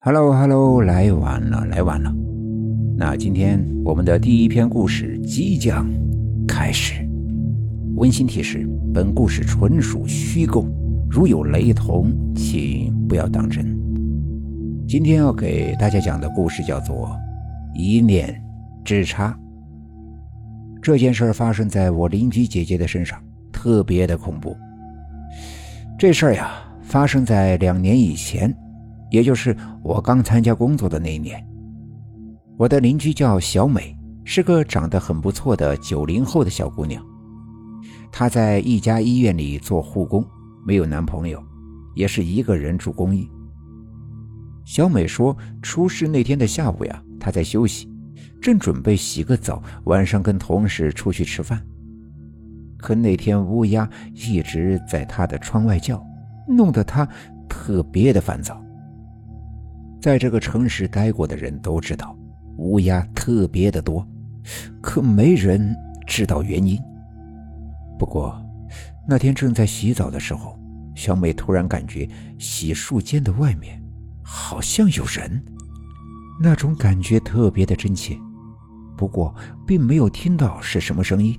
Hello Hello，来晚了，来晚了。那今天我们的第一篇故事即将开始。温馨提示：本故事纯属虚构，如有雷同，请不要当真。今天要给大家讲的故事叫做《一念之差》。这件事发生在我邻居姐姐的身上，特别的恐怖。这事儿呀，发生在两年以前。也就是我刚参加工作的那一年，我的邻居叫小美，是个长得很不错的九零后的小姑娘。她在一家医院里做护工，没有男朋友，也是一个人住公寓。小美说，出事那天的下午呀，她在休息，正准备洗个澡，晚上跟同事出去吃饭。可那天乌鸦一直在她的窗外叫，弄得她特别的烦躁。在这个城市待过的人都知道，乌鸦特别的多，可没人知道原因。不过，那天正在洗澡的时候，小美突然感觉洗漱间的外面好像有人，那种感觉特别的真切。不过，并没有听到是什么声音。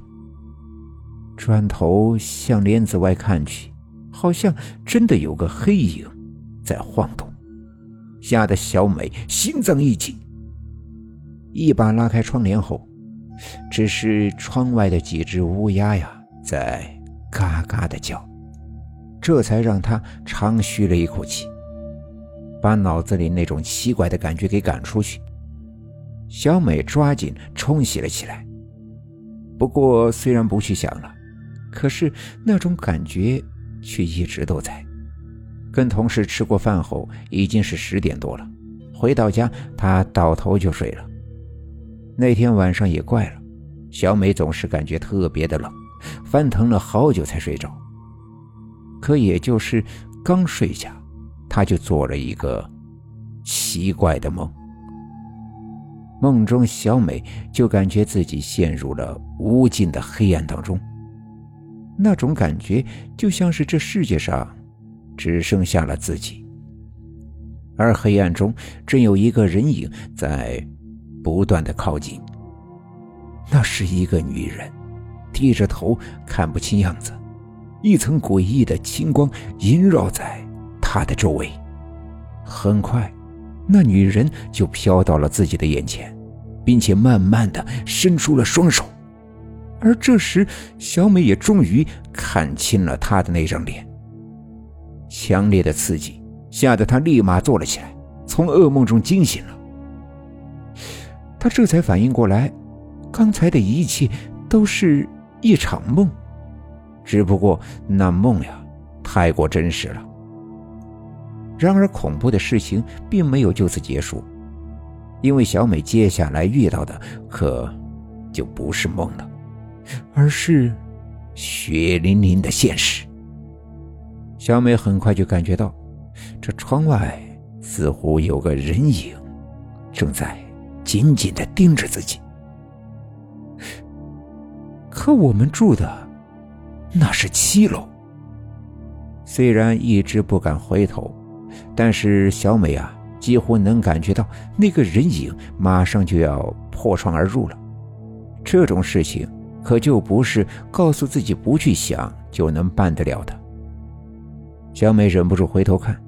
转头向帘子外看去，好像真的有个黑影在晃动。吓得小美心脏一紧，一把拉开窗帘后，只是窗外的几只乌鸦呀在嘎嘎的叫，这才让她长吁了一口气，把脑子里那种奇怪的感觉给赶出去。小美抓紧冲洗了起来，不过虽然不去想了，可是那种感觉却一直都在。跟同事吃过饭后，已经是十点多了。回到家，他倒头就睡了。那天晚上也怪了，小美总是感觉特别的冷，翻腾了好久才睡着。可也就是刚睡下，她就做了一个奇怪的梦。梦中，小美就感觉自己陷入了无尽的黑暗当中，那种感觉就像是这世界上……只剩下了自己，而黑暗中正有一个人影在不断的靠近。那是一个女人，低着头，看不清样子，一层诡异的青光萦绕在她的周围。很快，那女人就飘到了自己的眼前，并且慢慢的伸出了双手。而这时，小美也终于看清了她的那张脸。强烈的刺激吓得他立马坐了起来，从噩梦中惊醒了。他这才反应过来，刚才的一切都是一场梦，只不过那梦呀太过真实了。然而，恐怖的事情并没有就此结束，因为小美接下来遇到的可就不是梦了，而是血淋淋的现实。小美很快就感觉到，这窗外似乎有个人影，正在紧紧的盯着自己。可我们住的那是七楼。虽然一直不敢回头，但是小美啊，几乎能感觉到那个人影马上就要破窗而入了。这种事情可就不是告诉自己不去想就能办得了的。小美忍不住回头看，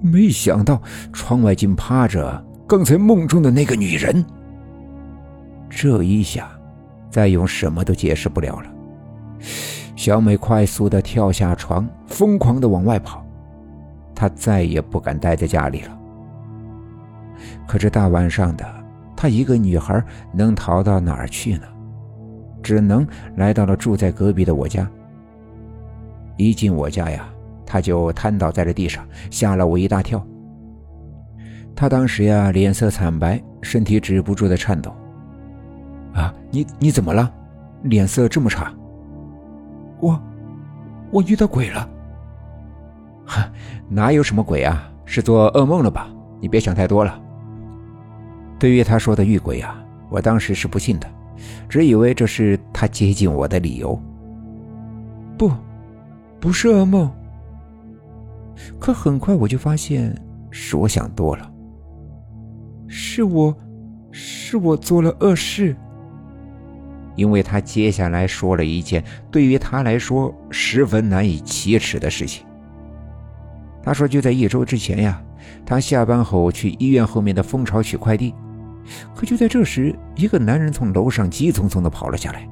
没想到窗外竟趴着刚才梦中的那个女人。这一下，再用什么都解释不了了。小美快速的跳下床，疯狂的往外跑，她再也不敢待在家里了。可这大晚上的，她一个女孩能逃到哪儿去呢？只能来到了住在隔壁的我家。一进我家呀。他就瘫倒在了地上，吓了我一大跳。他当时呀，脸色惨白，身体止不住的颤抖。啊，你你怎么了？脸色这么差？我，我遇到鬼了。哈，哪有什么鬼啊？是做噩梦了吧？你别想太多了。对于他说的遇鬼啊，我当时是不信的，只以为这是他接近我的理由。不，不是噩梦。可很快我就发现是我想多了，是我，是我做了恶事。因为他接下来说了一件对于他来说十分难以启齿的事情。他说，就在一周之前呀，他下班后去医院后面的蜂巢取快递，可就在这时，一个男人从楼上急匆匆地跑了下来。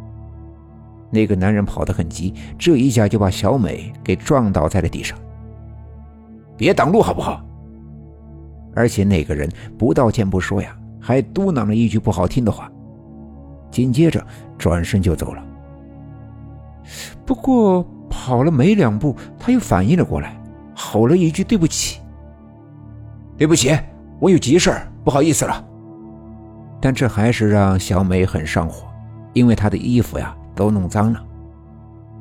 那个男人跑得很急，这一下就把小美给撞倒在了地上。别挡路好不好？而且那个人不道歉不说呀，还嘟囔了一句不好听的话，紧接着转身就走了。不过跑了没两步，他又反应了过来。吼了一句：“对不起，对不起，我有急事不好意思了。”但这还是让小美很上火，因为她的衣服呀都弄脏了。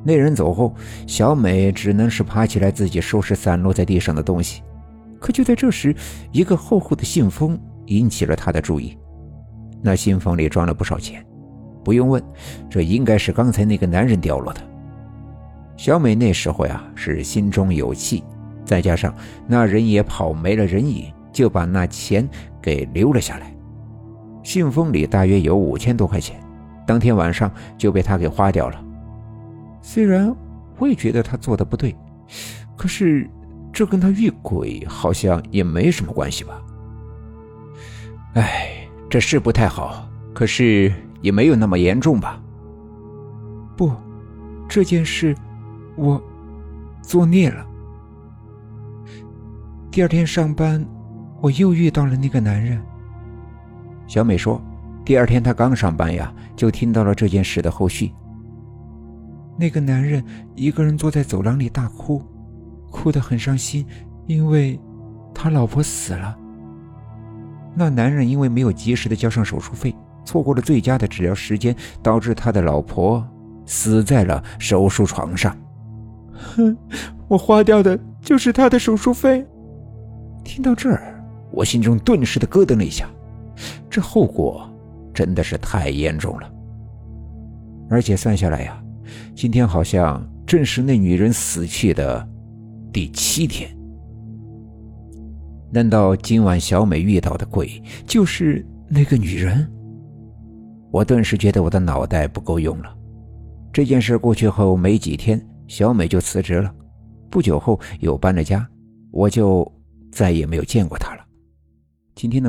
那人走后，小美只能是爬起来自己收拾散落在地上的东西。可就在这时，一个厚厚的信封引起了她的注意。那信封里装了不少钱，不用问，这应该是刚才那个男人掉落的。小美那时候呀是心中有气。再加上那人也跑没了人影，就把那钱给留了下来。信封里大约有五千多块钱，当天晚上就被他给花掉了。虽然我也觉得他做的不对，可是这跟他遇鬼好像也没什么关系吧？哎，这是不太好，可是也没有那么严重吧？不，这件事我作孽了。第二天上班，我又遇到了那个男人。小美说：“第二天她刚上班呀，就听到了这件事的后续。那个男人一个人坐在走廊里大哭，哭得很伤心，因为他老婆死了。那男人因为没有及时的交上手术费，错过了最佳的治疗时间，导致他的老婆死在了手术床上。哼，我花掉的就是他的手术费。”听到这儿，我心中顿时的咯噔了一下，这后果真的是太严重了。而且算下来呀，今天好像正是那女人死去的第七天。难道今晚小美遇到的鬼就是那个女人？我顿时觉得我的脑袋不够用了。这件事过去后没几天，小美就辞职了，不久后又搬了家，我就。再也没有见过她了。今天的。